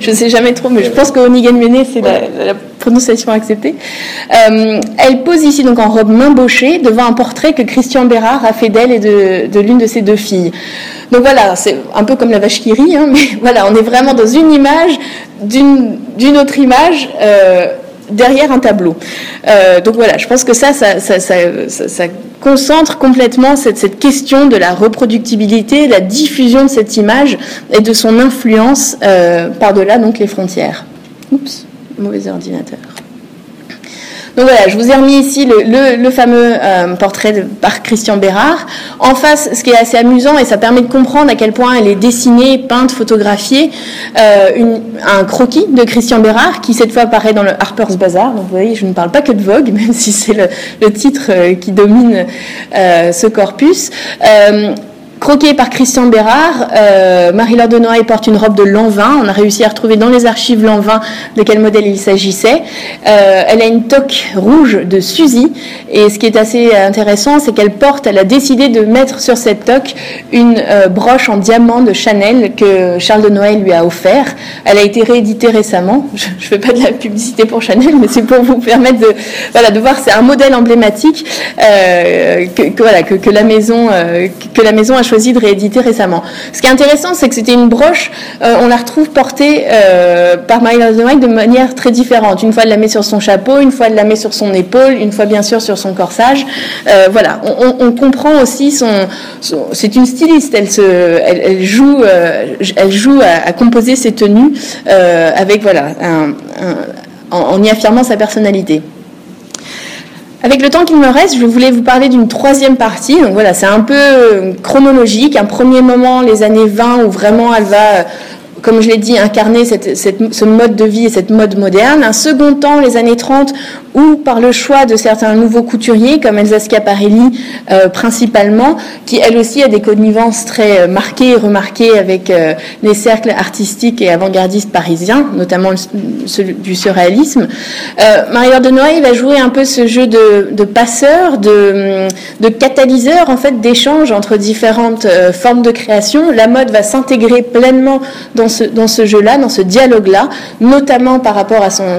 je ne sais jamais trop, mais je pense que Onigen Uene, c'est la, prononciation acceptée. Euh, elle pose ici donc en robe main bauchée devant un portrait que Christian Bérard a fait d'elle et de, l'une de ses deux filles. Donc voilà, c'est un peu comme la vache qui rit, hein, mais voilà, on est vraiment dans une image d'une autre image derrière un tableau. Euh, donc voilà, je pense que ça, ça, concentre complètement cette, question de la reproductibilité, la diffusion de cette image et de son influence euh, par-delà donc les frontières. Oups, mauvais ordinateur. Donc voilà, je vous ai remis ici le, fameux euh, portrait par Christian Bérard. En face, ce qui est assez amusant, et ça permet de comprendre à quel point elle est dessinée, peinte, photographiée, euh, un croquis de Christian Bérard qui cette fois apparaît dans le Harper's Bazaar. Vous voyez, je ne parle pas que de Vogue, même si c'est le, titre euh, qui domine ce corpus. Croqué par Christian Bérard, euh, Marie-Laure de Noailles porte une robe de Lanvin. On a réussi à retrouver dans les archives Lanvin de quel modèle il s'agissait. Euh, elle a une toque rouge de Suzy. Et ce qui est assez intéressant, c'est qu'elle porte, elle a décidé de mettre sur cette toque une euh, broche en diamant de Chanel que Charles de Noailles lui a offert. Elle a été rééditée récemment. Je ne fais pas de la publicité pour Chanel, mais c'est pour vous permettre de, voilà, de voir, c'est un modèle emblématique que, voilà, que, la maison, que la maison a choisi de rééditer récemment. Ce qui est intéressant, c'est que c'était une broche, euh, on la retrouve portée euh, par Marie-Laure de manière très différente. Une fois, elle la met sur son chapeau, une fois, elle la met sur son épaule, une fois, bien sûr, sur son corsage. Euh, voilà, on, comprend aussi son. c'est une styliste, elle, se, elle, joue, elle joue à, composer ses tenues avec, voilà, en y affirmant sa personnalité. Avec le temps qu'il me reste, je voulais vous parler d'une troisième partie. Donc voilà, c'est un peu euh, chronologique. Un premier moment, les années 20, où vraiment elle va comme je l'ai dit, incarner ce mode de vie et cette mode moderne. Un second temps, les années 30, où par le choix de certains nouveaux couturiers, comme Elsa Schiaparelli euh, principalement, qui elle aussi a des connivences très euh, marquées et remarquées avec euh, les cercles artistiques et avant-gardistes parisiens, notamment celui du surréalisme. Marie-Laure de Noailles va jouer un peu ce jeu de, de passeur, de, de catalyseur en fait d'échange entre différentes formes de création. La mode va s'intégrer pleinement dans dans ce jeu-là, dans ce dialogue-là, notamment par rapport à son,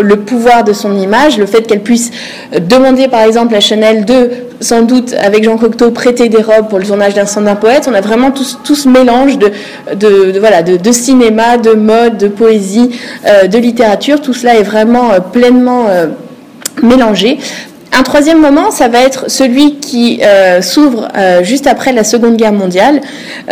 le pouvoir de son image, le fait qu'elle puisse euh, demander par exemple à Chanel de, sans doute avec Jean Cocteau, prêter des robes pour le tournage d'un sang d'un poète. On a vraiment tout, ce mélange de, voilà, de, cinéma, de mode, de poésie, euh, de littérature. Tout cela est vraiment euh, pleinement mélangés un troisième moment, ça va être celui qui euh, s'ouvre euh, juste après la Seconde Guerre mondiale.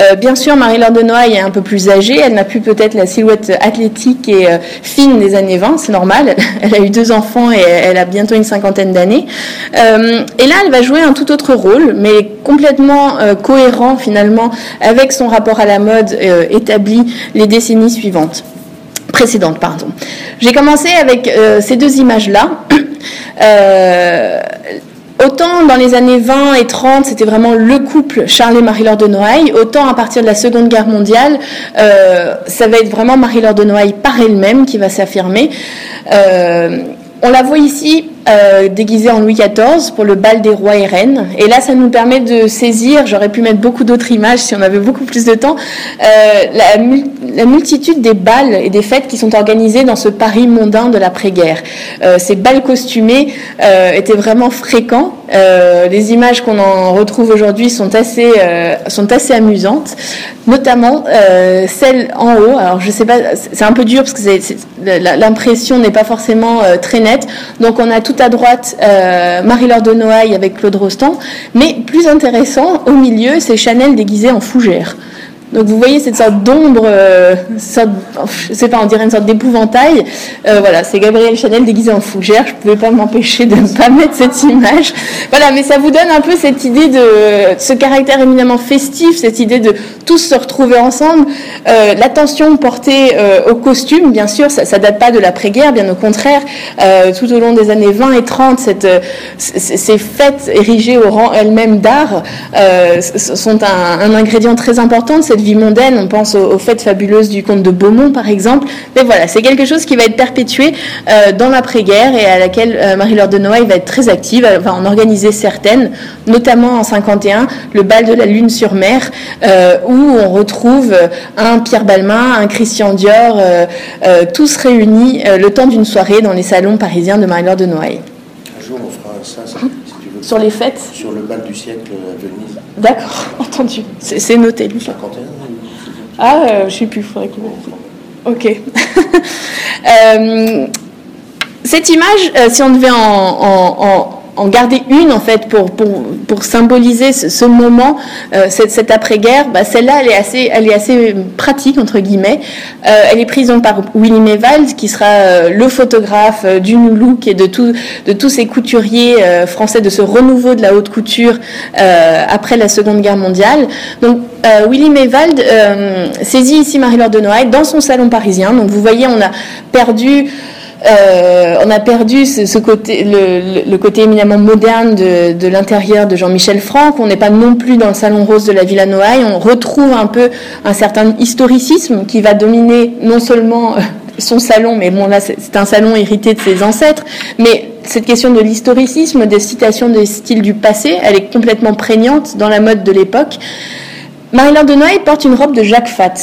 Euh, bien sûr, Marie-Laure de est un peu plus âgée, elle n'a plus peut-être la silhouette athlétique et fine des années 20, c'est normal. Elle a eu deux enfants et elle a bientôt une cinquantaine d'années. et là, elle va jouer un tout autre rôle, mais complètement cohérent finalement avec son rapport à la mode établi les décennies suivantes précédentes. Pardon. J'ai commencé avec ces deux images-là. Euh, autant dans les années 20 et 30, c'était vraiment le couple Charles et Marie-Laure de Noailles, autant à partir de la Seconde Guerre mondiale, euh, ça va être vraiment Marie-Laure de Noailles par elle-même qui va s'affirmer. Euh, on la voit ici euh, déguisée en Louis XIV pour le bal des rois et reines. Et là, ça nous permet de saisir, j'aurais pu mettre beaucoup d'autres images si on avait beaucoup plus de temps, euh, la, multitude des balles et des fêtes qui sont organisées dans ce Paris mondain de l'après-guerre. Euh, ces balles costumés étaient vraiment fréquents. Les images qu'on en retrouve aujourd'hui sont assez, sont assez amusantes, notamment celle en haut. Alors, je sais pas, c'est un peu dur parce que l'impression n'est pas forcément très nette donc on a tout à droite euh, Marie-Laure de Noailles avec Claude Rostand, mais plus intéressant, au milieu, c'est Chanel déguisée en fougère. Donc vous voyez cette sorte d'ombre, euh, je sais pas, on dirait une sorte d'épouvantail. Euh, voilà, c'est Gabriel Chanel déguisé en fougère. Je pouvais pas m'empêcher de ne pas mettre cette image. Voilà, mais ça vous donne un peu cette idée de ce caractère éminemment festif, cette idée de tous se retrouver ensemble. Euh, L'attention portée euh, au costume, bien sûr, ça, ça date pas de l'après-guerre, bien au contraire. Tout au long des années 20 et 30, cette, ces fêtes érigées au rang elles-mêmes d'art sont un, ingrédient très important vie mondaine. On pense aux, fêtes fabuleuses du comte de Beaumont, par exemple. Mais voilà, c'est quelque chose qui va être perpétué euh, dans l'après-guerre et à laquelle euh, Marie-Laure de Noailles va être très active. Elle va en organiser certaines, notamment en 51, le bal de la Lune sur mer, euh, où on retrouve un Pierre Balmain, un Christian Dior, tous réunis le temps d'une soirée dans les salons parisiens de Marie-Laure de Noailles. Un jour, on fera ça, si tu veux. Sur les fêtes? Sur le bal du siècle à Venise. D'accord, entendu. C'est noté. 51 Ah, euh, je sais plus, faudrait que... Ok. euh, cette image, euh, si on devait en garder une en fait pour, pour, symboliser ce, moment, euh, cette, après-guerre, bah, celle-là elle est assez elle est assez pratique entre guillemets. Euh, elle est prise donc par Willy Mevald qui sera euh, le photographe du New Look et de de tous ces couturiers français de ce renouveau de la haute couture après la Seconde Guerre mondiale. Donc Willy Mevald saisit ici Marie-Laure de Noailles dans son salon parisien. Donc vous voyez on a perdu euh, on a perdu ce, côté, le, côté éminemment moderne de, l'intérieur de Jean-Michel Franck. On n'est pas non plus dans le salon rose de la Villa Noailles. On retrouve un peu un certain historicisme qui va dominer non seulement euh, son salon, mais bon là c'est un salon hérité de ses ancêtres, mais cette question de l'historicisme, des citations des styles du passé, elle est complètement prégnante dans la mode de l'époque. Marie-Laure de Noailles porte une robe de Jacques Fat.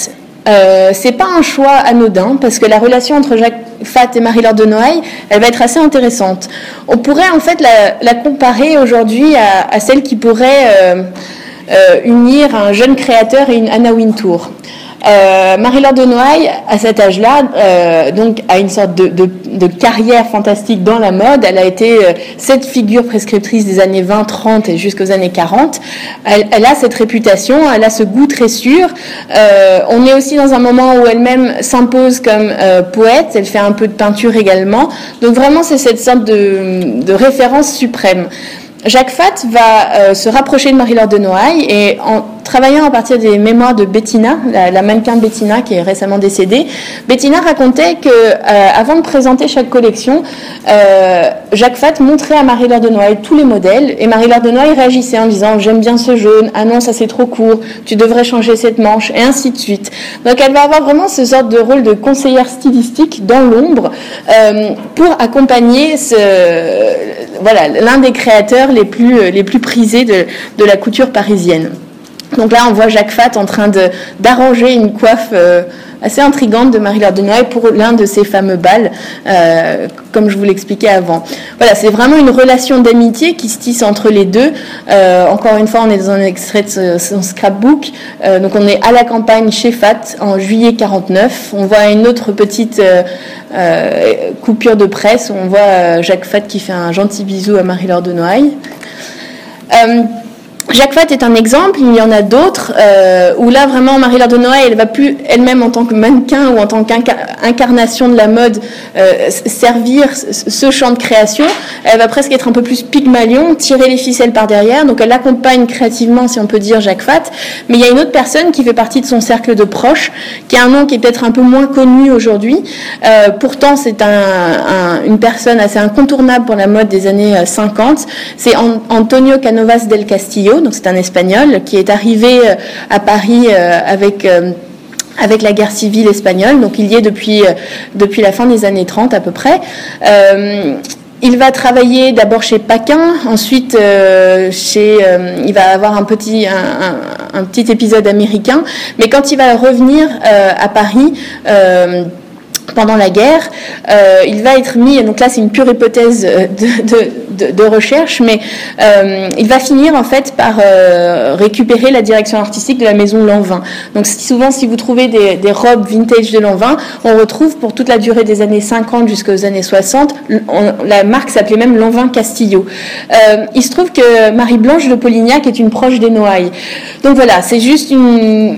Euh, c'est pas un choix anodin parce que la relation entre Jacques Fat et Marie-Laure de Noailles, elle va être assez intéressante. On pourrait en fait la, comparer aujourd'hui à, celle qui pourrait euh, euh, unir un jeune créateur et une Anna Wintour. Euh, Marie-Laure de Noailles, à cet âge-là, euh, donc a une sorte de, de, de, carrière fantastique dans la mode. Elle a été euh, cette figure prescriptrice des années 20, 30 et jusqu'aux années 40. Elle, elle, a cette réputation, elle a ce goût très sûr. Euh, on est aussi dans un moment où elle-même s'impose comme euh, poète. Elle fait un peu de peinture également. Donc vraiment, c'est cette sorte de, de référence suprême. Jacques Fat va euh, se rapprocher de Marie-Laure de Noailles et en travaillant à partir des mémoires de Bettina, la, mannequin Bettina qui est récemment décédée, Bettina racontait que euh, avant de présenter chaque collection, euh, Jacques Fat montrait à Marie-Laure de Noailles tous les modèles et Marie-Laure de Noailles réagissait en disant j'aime bien ce jaune, ah non ça c'est trop court, tu devrais changer cette manche et ainsi de suite. Donc elle va avoir vraiment ce sorte de rôle de conseillère stylistique dans l'ombre pour accompagner voilà l'un des créateurs les plus, euh, les plus prisés de, de la couture parisienne. Donc là, on voit Jacques Fat en train d'arranger une coiffe euh, assez intrigante de Marie-Laure de Noailles pour l'un de ses fameux bals, comme je vous l'expliquais avant. Voilà, c'est vraiment une relation d'amitié qui se tisse entre les deux. encore une fois, on est dans un extrait de son scrapbook. donc on est à la campagne chez Fat en juillet 49. On voit une autre petite coupure de presse où on voit Jacques Fat qui fait un gentil bisou à Marie-Laure de Noailles. Jacques Fat est un exemple, il y en a d'autres, euh, où là vraiment Marie-Laure de Noailles, elle va plus elle-même en tant que mannequin ou en tant qu'incarnation de la mode euh, servir ce champ de création, elle va presque être un peu plus pygmalion, tirer les ficelles par derrière, donc elle accompagne créativement, si on peut dire, Jacques Fat, mais il y a une autre personne qui fait partie de son cercle de proches, qui a un nom qui est peut-être un peu moins connu aujourd'hui, euh, pourtant c'est un, une personne assez incontournable pour la mode des années 50, c'est Antonio Canovas del Castillo, c'est un Espagnol qui est arrivé euh, à Paris euh, avec euh, avec la guerre civile espagnole, donc il y est depuis, la fin des années 30 à peu près. il va travailler d'abord chez Paquin, ensuite chez, il va avoir un, petit épisode américain, mais quand il va revenir à Paris, pendant la guerre, il va être mis, donc là c'est une pure hypothèse de, de, recherche, mais euh, il va finir en fait par euh, récupérer la direction artistique de la maison Lanvin. Donc souvent, si vous trouvez des, robes vintage de Lanvin, on retrouve pour toute la durée des années 50 jusqu'aux années 60, la marque s'appelait même Lanvin Castillo. Euh, il se trouve que Marie-Blanche de Polignac est une proche des Noailles. Donc voilà, c'est juste une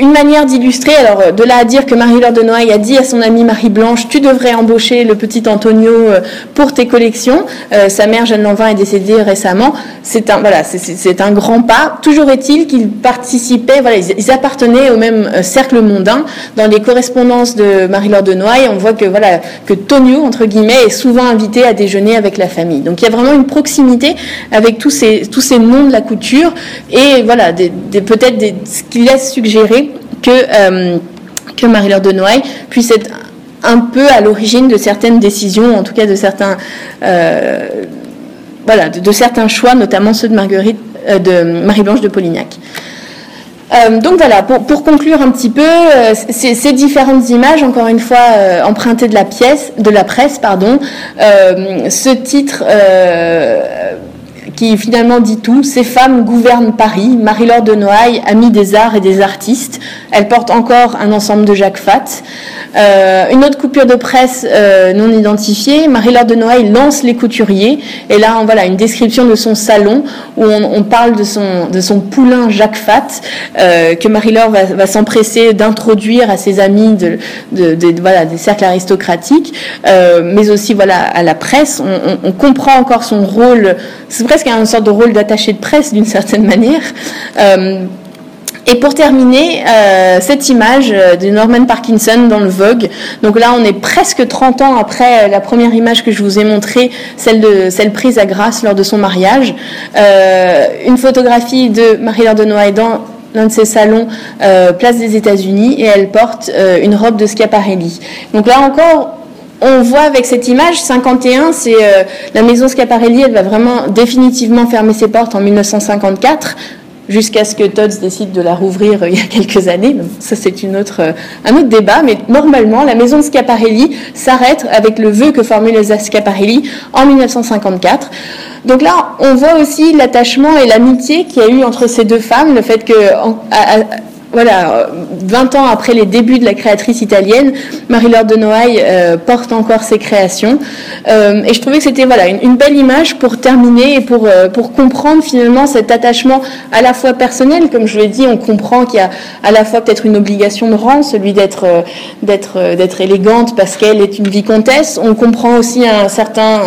une manière d'illustrer, alors euh, de là à dire que Marie-Laure de Noailles a dit à son amie Marie-Blanche, tu devrais embaucher le petit Antonio euh, pour tes collections. Euh, sa mère, Jeanne Lanvin, est décédée récemment. C'est un, voilà, c'est un grand pas. Toujours est-il qu'ils participaient, voilà, ils, appartenaient au même cercle mondain. Dans les correspondances de Marie-Laure de Noailles, on voit que, voilà, que Tonio, entre guillemets, est souvent invité à déjeuner avec la famille. Donc il y a vraiment une proximité avec tous ces, tous ces noms de la couture et voilà, peut-être ce qui laisse suggérer que, euh, que Marie-Laure de Noailles puisse être un peu à l'origine de certaines décisions, en tout cas de certains, euh, voilà, de, certains choix, notamment ceux de, Marguerite, euh, de Marie-Blanche de Polignac. donc voilà, pour, conclure un petit peu, ces, ces, différentes images, encore une fois empruntées de la pièce, de la presse, pardon, ce titre qui finalement dit tout. Ces femmes gouvernent Paris. Marie-Laure de Noailles, amie des arts et des artistes. Elle porte encore un ensemble de Jacques Fat. Euh, une autre coupure de presse euh, non identifiée. Marie-Laure de Noailles lance les couturiers. Et là, on, voilà une description de son salon où on, parle de son, poulain Jacques Fat euh, que Marie-Laure va, s'empresser d'introduire à ses amis de, voilà, des cercles aristocratiques, mais aussi voilà à la presse. On comprend encore son rôle. C'est presque une sorte de rôle d'attaché de presse d'une certaine manière. Euh, et pour terminer, euh, cette image de Norman Parkinson dans le Vogue. Donc là, on est presque 30 ans après la première image que je vous ai montrée, celle, de, celle prise à Grasse lors de son mariage. Euh, une photographie de Marie-Laure de Noailles dans l'un de ses salons, place des États-Unis, et elle porte une robe de Schiaparelli. Donc là encore, on voit avec cette image, 51, c'est euh, la maison Schiaparelli, elle va vraiment définitivement fermer ses portes en 1954, jusqu'à ce que Todds décide de la rouvrir euh, il y a quelques années. ça, c'est euh, un autre débat, mais normalement, la maison Schiaparelli s'arrête avec le vœu que formule Schiaparelli en 1954. Donc là, on voit aussi l'attachement et l'amitié qu'il y a eu entre ces deux femmes, le fait que voilà, 20 ans après les débuts de la créatrice italienne, Marie-Laure de Noailles euh, porte encore ses créations. Euh, et je trouvais que c'était voilà, une, belle image pour terminer et pour, euh, pour comprendre finalement cet attachement à la fois personnel. Comme je l'ai dit, on comprend qu'il y a à la fois peut-être une obligation de rang, celui d'être, d'être, d'être élégante parce qu'elle est une vicomtesse. On comprend aussi un certain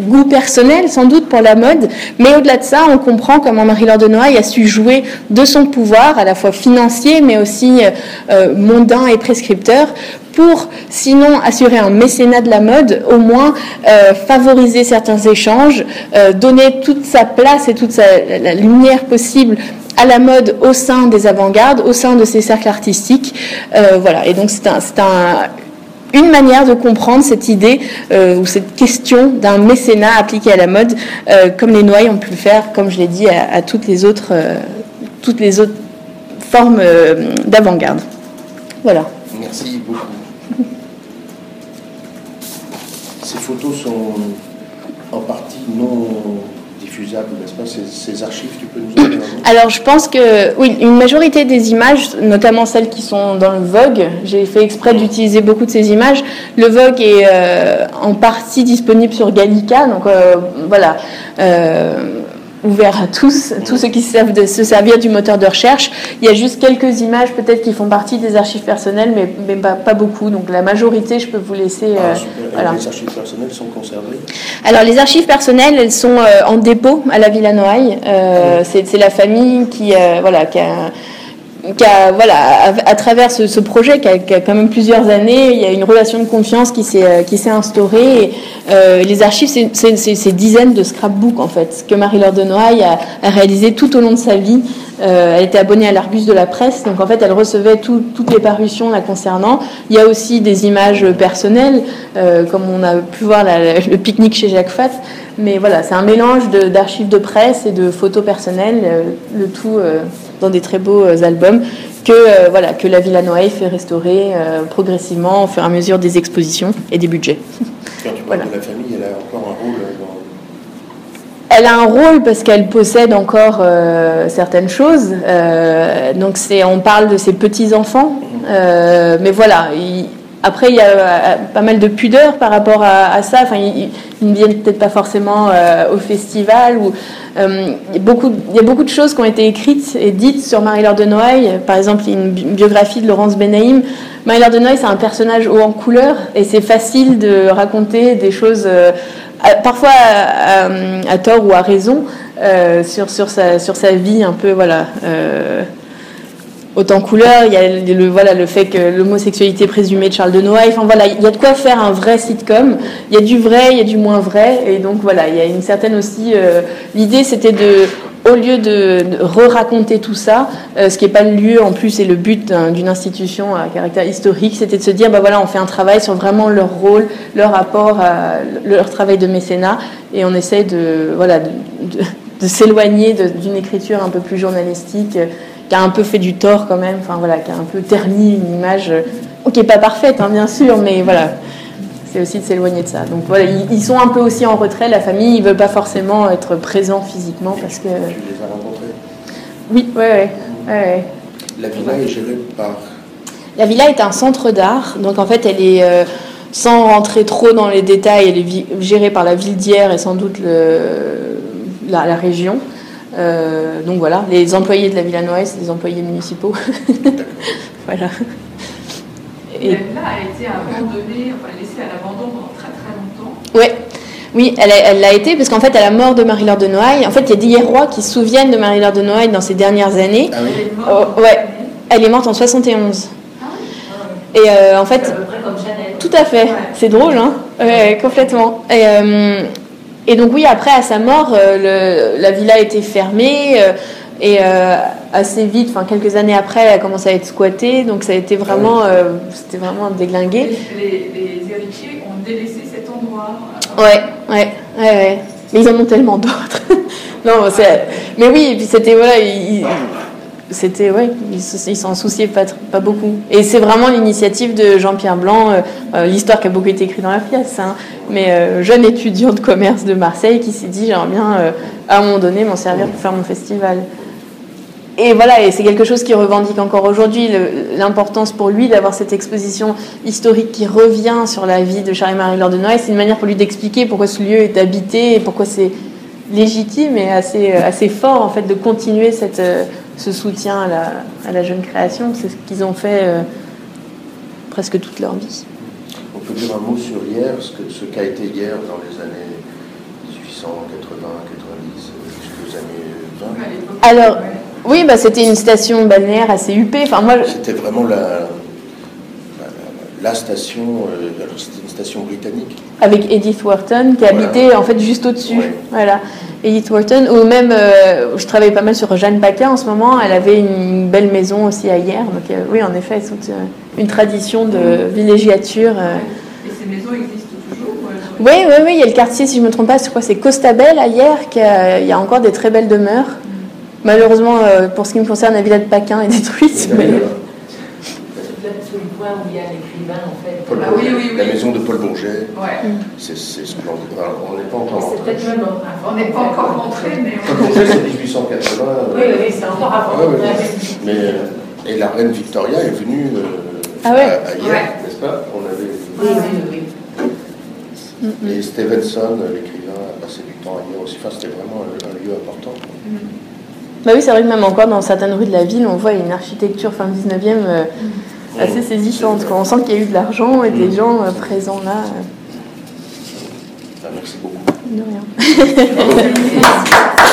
goût personnel, sans doute, pour la mode. Mais au-delà de ça, on comprend comment Marie-Laure de Noailles a su jouer de son pouvoir, à la fois financier, mais aussi euh, mondain et prescripteur, pour, sinon assurer un mécénat de la mode, au moins euh, favoriser certains échanges, euh, donner toute sa place et toute la lumière possible à la mode au sein des avant-gardes, au sein de ces cercles artistiques. voilà, et donc c'est un, un, une manière de comprendre cette idée euh, ou cette question d'un mécénat appliqué à la mode, euh, comme les Noailles ont pu le faire, comme je l'ai dit, à, toutes les autres, euh, toutes les autres formes d'avant-garde. Voilà. Merci beaucoup. Ces photos sont en partie non diffusables, n'est-ce pas ces, archives, tu peux nous dire Alors, je pense que, oui, une majorité des images, notamment celles qui sont dans le Vogue, j'ai fait exprès d'utiliser beaucoup de ces images. Le Vogue est euh, en partie disponible sur Gallica, donc euh, voilà. Euh, ouvert à tous, tous ceux qui savent de se servir du moteur de recherche. Il y a juste quelques images peut-être qui font partie des archives personnelles, mais, mais pas, beaucoup. Donc la majorité, je peux vous laisser. Ah, euh, Les archives personnelles sont conservées? Alors les archives personnelles, elles sont euh, en dépôt à la Villa Noailles. Euh, c'est la famille qui, voilà, qui a voilà, à, travers ce, projet qui a, quand même plusieurs années, il y a une relation de confiance qui s'est euh, qui s'est instaurée. Euh, les archives, c'est ces dizaines de scrapbooks en fait que Marie-Laure de Noailles a, a, réalisé tout au long de sa vie. Euh, elle était abonnée à l'Argus de la presse, donc en fait elle recevait toutes les parutions la concernant. Il y a aussi des images personnelles, comme on a pu voir le pique-nique chez Jacques Fatt. Mais voilà, c'est un mélange d'archives de, presse et de photos personnelles, le tout dans des très beaux euh, albums que, euh, voilà, que la Villa Noailles fait restaurer euh, progressivement au fur et à mesure des expositions et des budgets. Quand tu parles de la famille, elle a encore un rôle. Elle a un rôle parce qu'elle possède encore certaines choses. donc c'est, on parle de ses petits enfants, mais voilà. après, il y a pas mal de pudeur par rapport à, ça. Enfin, ils, ne viennent peut-être pas forcément au festival euh, il, y a beaucoup, de choses qui ont été écrites et dites sur Marie-Laure de Noailles. Par exemple, il y une biographie de Laurence Benaïm. Marie-Laure de Noailles, c'est un personnage haut en couleur et c'est facile de raconter des choses, euh, parfois à, tort ou à raison, euh, sur, sur, sa, sur sa vie un peu, voilà autant couleur, il y a le, voilà, le fait que l'homosexualité présumée de Charles de Noailles, enfin voilà, il y a de quoi faire un vrai sitcom, il y a du vrai, il y a du moins vrai, et donc voilà, il y a une certaine aussi, euh, l'idée c'était de, au lieu de, re-raconter tout ça, euh, ce qui n'est pas le lieu en plus et le but d'une institution à caractère historique, c'était de se dire, bah voilà, on fait un travail sur vraiment leur rôle, leur rapport, leur travail de mécénat, et on essaie de, s'éloigner d'une écriture un peu plus journalistique qui a un peu fait du tort quand même, qui a un peu terni une image euh, qui n'est pas parfaite, hein, bien sûr, mais voilà, c'est aussi de s'éloigner de ça. Donc voilà, ils, sont un peu aussi en retrait, la famille, ils ne veulent pas forcément être présents physiquement parce que. Tu les as rencontrés Oui, oui, oui. La villa est gérée par. La villa est un centre d'art, donc en fait, elle est. Euh, sans rentrer trop dans les détails, elle est gérée par la ville d'hier et sans doute le, la région. Euh, donc voilà, les employés de la Villa Noël, c'est des employés municipaux. voilà. Et là, a été abandonnée, enfin laissée à l'abandon pendant très très longtemps. Ouais. Oui, elle l'a été parce qu'en fait, à la mort de Marie-Laure de Noailles, en fait, il y a des rois qui se souviennent de Marie-Laure de Noailles dans ces dernières années. Ah oui. Elle est morte, oh, ouais, elle est morte en 71. Ah oui. Et euh, en fait, tout à fait. C'est drôle, hein ouais, complètement. Et, euh, et donc oui, après, à sa mort, euh, la villa a été fermée. Et euh, assez vite, enfin quelques années après, elle a commencé à être squattée, donc ça a été vraiment, c'était vraiment déglingué. Les, héritiers ont délaissé cet endroit. Ouais, ouais, ouais, ouais. Mais ils en ont tellement d'autres. non, mais oui, et puis c'était voilà, c'était ouais, ils s'en souciaient pas, pas beaucoup. Et c'est vraiment l'initiative de Jean-Pierre Blanc, euh, euh, l'histoire qui a beaucoup été écrite dans la pièce, hein, mais euh, jeune étudiant de commerce de Marseille qui s'est dit j'aimerais bien à un moment donné m'en servir pour faire mon festival. Et voilà, et c'est quelque chose qui revendique encore aujourd'hui l'importance pour lui d'avoir cette exposition historique qui revient sur la vie de Charles-Marie Laure de Noël. C'est une manière pour lui d'expliquer pourquoi ce lieu est habité et pourquoi c'est légitime et assez, assez fort en fait de continuer cette, ce soutien à la, à la jeune création. C'est ce qu'ils ont fait euh, presque toute leur vie. On peut dire un mot sur hier, ce qu'a ce qu'a été hier dans les années 1880, 90, jusqu'aux années 20 Alors, oui, bah, c'était une station balnéaire assez huppée. Enfin, moi, c'était vraiment la, la, station, euh, c'était une station britannique. Avec Edith Wharton, qui habitait en fait juste au-dessus. Voilà. Edith Wharton, ou même, euh, je travaille pas mal sur Jeanne Paquin en ce moment, elle avait une belle maison aussi à hier. Donc, euh, oui, en effet, c'est une tradition de villégiature. Et ces maisons existent toujours Oui, oui, oui, il y a le quartier, si je ne me trompe pas, c'est Costabel à hier, il y a encore des très belles demeures. Malheureusement, pour ce qui me concerne, la villa de Paquin est détruite. Mais... tout le point où il y a l'écrivain, en fait. Paul Ah oui, Bourget, oui, oui. La maison de Paul Bourget, Ouais. c'est c'est splendide. Alors, on n'est pas encore C'est rentré. peut-être même avant. On n'est pas encore rentré, mais Paul. Bourget, c'est 1880. euh, Oui, oui, c'est encore avant. Ah. Mais, euh, et la reine Victoria est venue euh, Ah ouais à, à hier, Ouais. n'est-ce pas? On avait, Oui, oui, oui. Et Stevenson, euh, l'écrivain, a passé du temps à hier aussi. Enfin, c'était vraiment un, un lieu important. Bah oui, c'est vrai que même encore dans certaines rues de la ville, on voit une architecture fin 19e euh, assez saisissante. quoi. On sent qu'il y a eu de l'argent et des Mm. gens euh, présents là. euh, Ah, merci beaucoup. de rien.